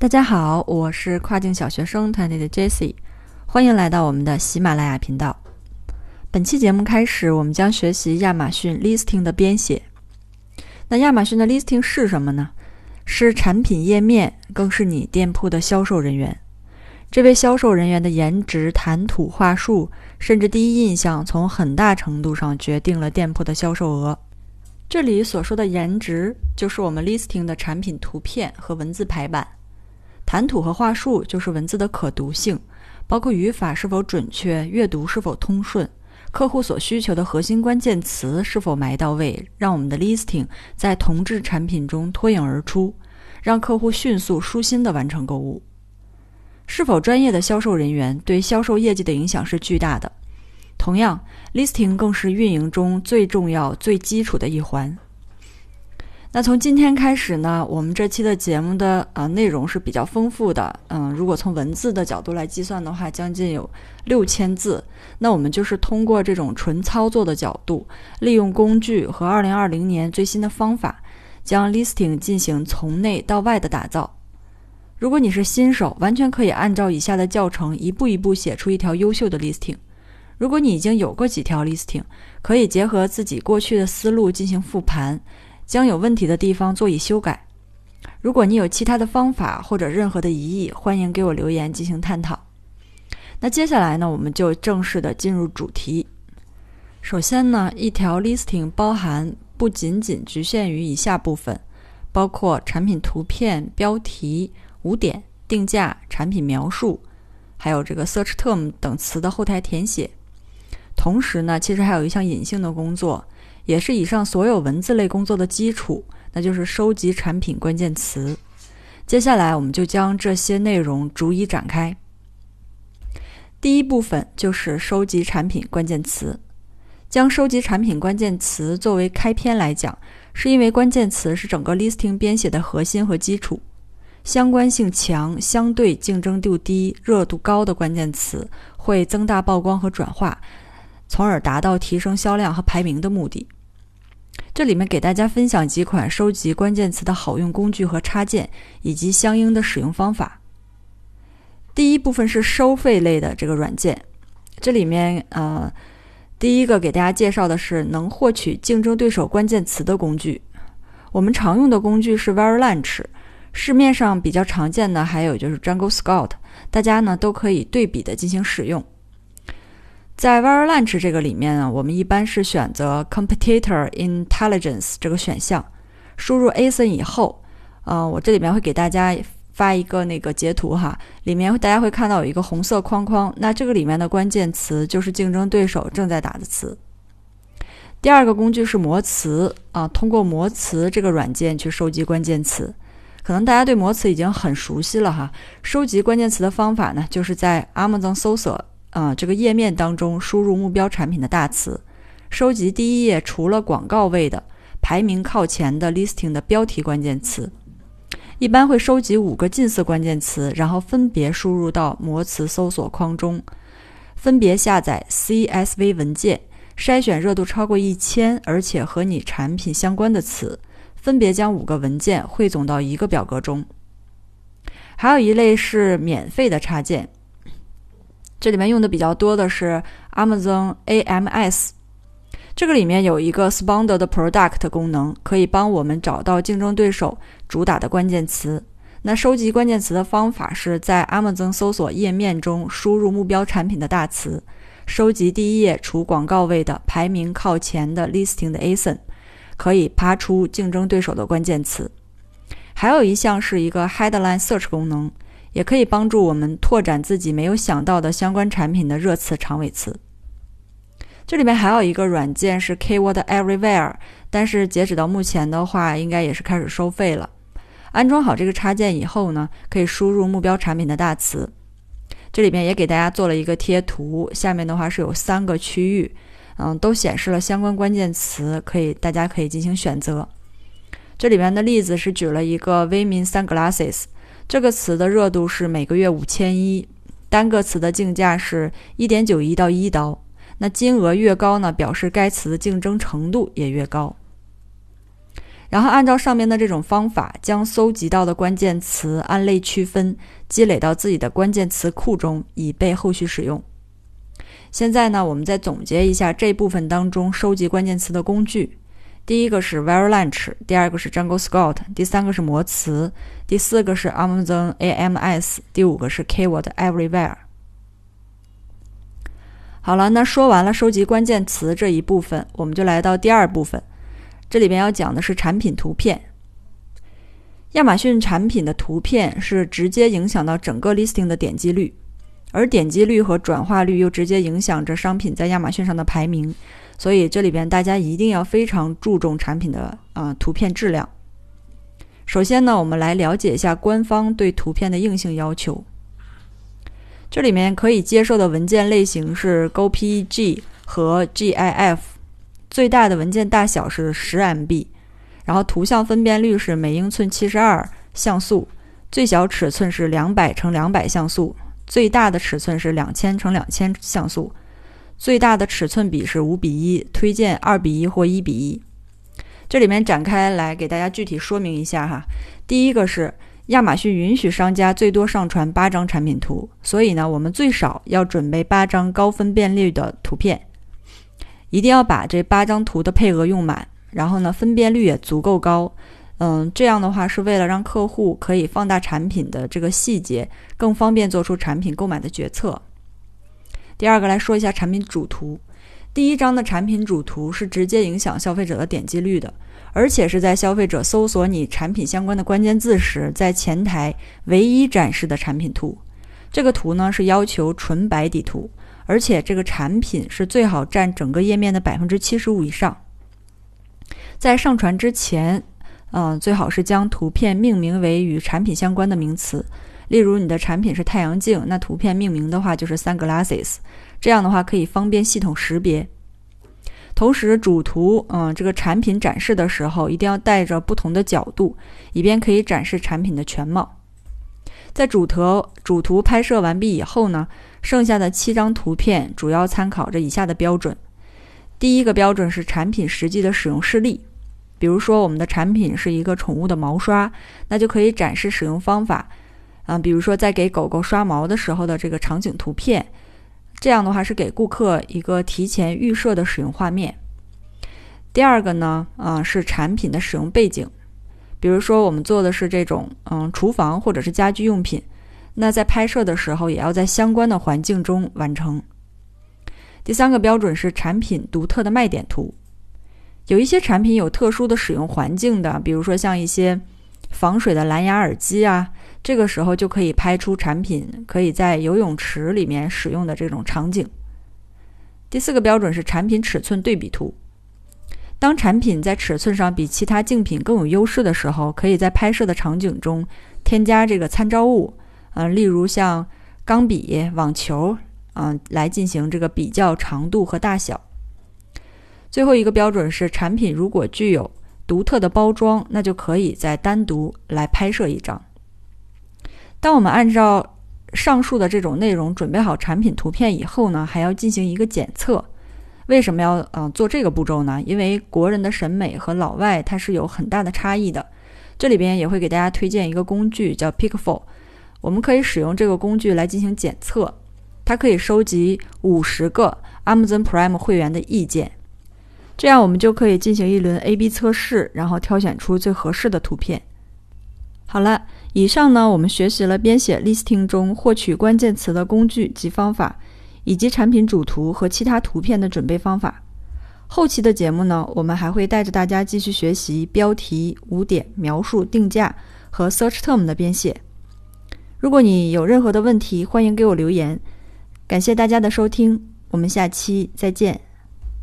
大家好，我是跨境小学生团队的 Jessie，欢迎来到我们的喜马拉雅频道。本期节目开始，我们将学习亚马逊 Listing 的编写。那亚马逊的 Listing 是什么呢？是产品页面，更是你店铺的销售人员。这位销售人员的颜值、谈吐、话术，甚至第一印象，从很大程度上决定了店铺的销售额。这里所说的颜值，就是我们 Listing 的产品图片和文字排版；谈吐和话术，就是文字的可读性，包括语法是否准确、阅读是否通顺、客户所需求的核心关键词是否埋到位，让我们的 Listing 在同质产品中脱颖而出，让客户迅速舒心地完成购物。是否专业的销售人员对销售业绩的影响是巨大的。同样，listing 更是运营中最重要、最基础的一环。那从今天开始呢，我们这期的节目的呃内容是比较丰富的。嗯，如果从文字的角度来计算的话，将近有六千字。那我们就是通过这种纯操作的角度，利用工具和二零二零年最新的方法，将 listing 进行从内到外的打造。如果你是新手，完全可以按照以下的教程一步一步写出一条优秀的 listing。如果你已经有过几条 listing，可以结合自己过去的思路进行复盘，将有问题的地方做以修改。如果你有其他的方法或者任何的疑义，欢迎给我留言进行探讨。那接下来呢，我们就正式的进入主题。首先呢，一条 listing 包含不仅仅局限于以下部分，包括产品图片、标题。五点定价、产品描述，还有这个 search term 等词的后台填写。同时呢，其实还有一项隐性的工作，也是以上所有文字类工作的基础，那就是收集产品关键词。接下来，我们就将这些内容逐一展开。第一部分就是收集产品关键词。将收集产品关键词作为开篇来讲，是因为关键词是整个 listing 编写的核心和基础。相关性强、相对竞争度低、热度高的关键词会增大曝光和转化，从而达到提升销量和排名的目的。这里面给大家分享几款收集关键词的好用工具和插件，以及相应的使用方法。第一部分是收费类的这个软件，这里面呃，第一个给大家介绍的是能获取竞争对手关键词的工具。我们常用的工具是 Varlanch。市面上比较常见的还有就是 Jungle Scout，大家呢都可以对比的进行使用。在 Varlanch 这个里面呢，我们一般是选择 Competitor Intelligence 这个选项，输入 ASIN 以后，呃，我这里面会给大家发一个那个截图哈，里面大家会看到有一个红色框框，那这个里面的关键词就是竞争对手正在打的词。第二个工具是魔词啊，通过魔词这个软件去收集关键词。可能大家对魔词已经很熟悉了哈。收集关键词的方法呢，就是在 Amazon 搜索啊这个页面当中输入目标产品的大词，收集第一页除了广告位的排名靠前的 listing 的标题关键词。一般会收集五个近似关键词，然后分别输入到模词搜索框中，分别下载 CSV 文件，筛选热度超过一千而且和你产品相关的词。分别将五个文件汇总到一个表格中。还有一类是免费的插件，这里面用的比较多的是 Amazon AMS。这个里面有一个 Sponder 的 Product 功能，可以帮我们找到竞争对手主打的关键词。那收集关键词的方法是在 Amazon 搜索页面中输入目标产品的大词，收集第一页除广告位的排名靠前的 Listing 的 ASIN。可以爬出竞争对手的关键词，还有一项是一个 Headline Search 功能，也可以帮助我们拓展自己没有想到的相关产品的热词长尾词。这里面还有一个软件是 Keyword Everywhere，但是截止到目前的话，应该也是开始收费了。安装好这个插件以后呢，可以输入目标产品的大词。这里面也给大家做了一个贴图，下面的话是有三个区域。嗯，都显示了相关关键词，可以大家可以进行选择。这里面的例子是举了一个 Vimin Sunglasses，这个词的热度是每个月五千一，单个词的竞价是一点九一到一刀。那金额越高呢，表示该词的竞争程度也越高。然后按照上面的这种方法，将搜集到的关键词按类区分，积累到自己的关键词库中，以备后续使用。现在呢，我们再总结一下这部分当中收集关键词的工具。第一个是 VeryLunch，第二个是 JungleScott，第三个是魔词，第四个是 Amazon AMS，第五个是 Keyword Everywhere。好了，那说完了收集关键词这一部分，我们就来到第二部分。这里边要讲的是产品图片。亚马逊产品的图片是直接影响到整个 listing 的点击率，而点击率和转化率又直接影响着商品在亚马逊上的排名。所以这里边大家一定要非常注重产品的啊图片质量。首先呢，我们来了解一下官方对图片的硬性要求。这里面可以接受的文件类型是 GPG 和 GIF，最大的文件大小是十 MB，然后图像分辨率是每英寸七十二像素，最小尺寸是两百乘两百像素，最大的尺寸是两千乘两千像素。最大的尺寸比是五比一，推荐二比一或一比一。这里面展开来给大家具体说明一下哈。第一个是亚马逊允许商家最多上传八张产品图，所以呢，我们最少要准备八张高分辨率的图片，一定要把这八张图的配额用满，然后呢，分辨率也足够高。嗯，这样的话是为了让客户可以放大产品的这个细节，更方便做出产品购买的决策。第二个来说一下产品主图，第一张的产品主图是直接影响消费者的点击率的，而且是在消费者搜索你产品相关的关键字时，在前台唯一展示的产品图。这个图呢是要求纯白底图，而且这个产品是最好占整个页面的百分之七十五以上。在上传之前，嗯，最好是将图片命名为与产品相关的名词。例如你的产品是太阳镜，那图片命名的话就是 sunglasses，这样的话可以方便系统识别。同时主图，嗯，这个产品展示的时候一定要带着不同的角度，以便可以展示产品的全貌。在主图主图拍摄完毕以后呢，剩下的七张图片主要参考着以下的标准。第一个标准是产品实际的使用事例，比如说我们的产品是一个宠物的毛刷，那就可以展示使用方法。啊，比如说在给狗狗刷毛的时候的这个场景图片，这样的话是给顾客一个提前预设的使用画面。第二个呢，啊是产品的使用背景，比如说我们做的是这种嗯厨房或者是家居用品，那在拍摄的时候也要在相关的环境中完成。第三个标准是产品独特的卖点图，有一些产品有特殊的使用环境的，比如说像一些防水的蓝牙耳机啊。这个时候就可以拍出产品可以在游泳池里面使用的这种场景。第四个标准是产品尺寸对比图。当产品在尺寸上比其他竞品更有优势的时候，可以在拍摄的场景中添加这个参照物，嗯，例如像钢笔、网球，嗯，来进行这个比较长度和大小。最后一个标准是产品如果具有独特的包装，那就可以再单独来拍摄一张。当我们按照上述的这种内容准备好产品图片以后呢，还要进行一个检测。为什么要嗯做这个步骤呢？因为国人的审美和老外它是有很大的差异的。这里边也会给大家推荐一个工具叫 p i c k f o l 我们可以使用这个工具来进行检测。它可以收集五十个 Amazon Prime 会员的意见，这样我们就可以进行一轮 A/B 测试，然后挑选出最合适的图片。好了，以上呢，我们学习了编写 listing 中获取关键词的工具及方法，以及产品主图和其他图片的准备方法。后期的节目呢，我们还会带着大家继续学习标题、五点、描述、定价和 search term 的编写。如果你有任何的问题，欢迎给我留言。感谢大家的收听，我们下期再见。